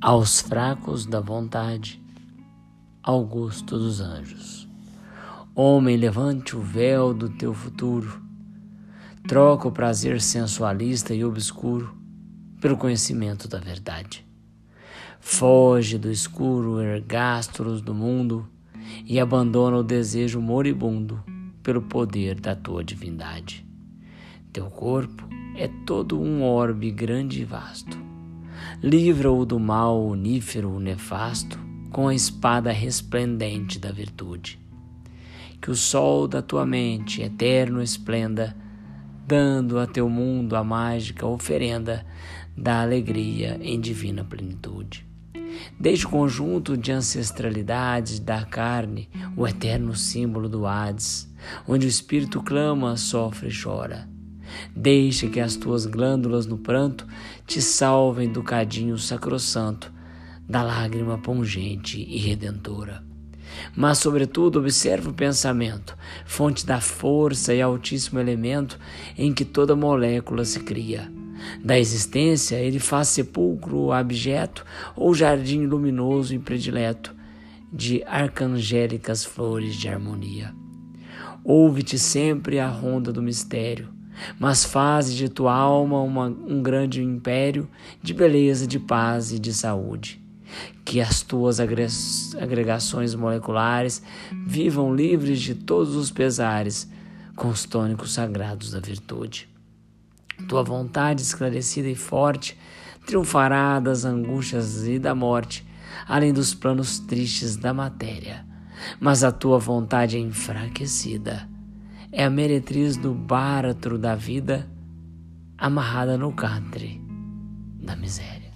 aos fracos da vontade, ao gosto dos anjos. Homem, levante o véu do teu futuro, troca o prazer sensualista e obscuro pelo conhecimento da verdade. Foge do escuro ergástulos do mundo e abandona o desejo moribundo pelo poder da tua divindade. Teu corpo é todo um orbe grande e vasto. Livra-o do mal unífero nefasto com a espada resplendente da virtude. Que o sol da tua mente eterno esplenda, dando a teu mundo a mágica oferenda da alegria em divina plenitude. Desde o conjunto de ancestralidades da carne, o eterno símbolo do Hades, onde o espírito clama, sofre e chora. Deixa que as tuas glândulas no pranto te salvem do cadinho sacrossanto, da lágrima pungente e redentora. Mas, sobretudo, observa o pensamento, fonte da força e altíssimo elemento em que toda molécula se cria da existência, ele faz sepulcro abjeto ou jardim luminoso e predileto de arcangélicas flores de harmonia. Ouve-te sempre a ronda do mistério, mas faze de tua alma uma, um grande império de beleza, de paz e de saúde. Que as tuas agregações moleculares vivam livres de todos os pesares, com os tônicos sagrados da virtude. Tua vontade esclarecida e forte triunfará das angústias e da morte, além dos planos tristes da matéria. Mas a tua vontade é enfraquecida. É a meretriz do báratro da vida amarrada no catre da miséria.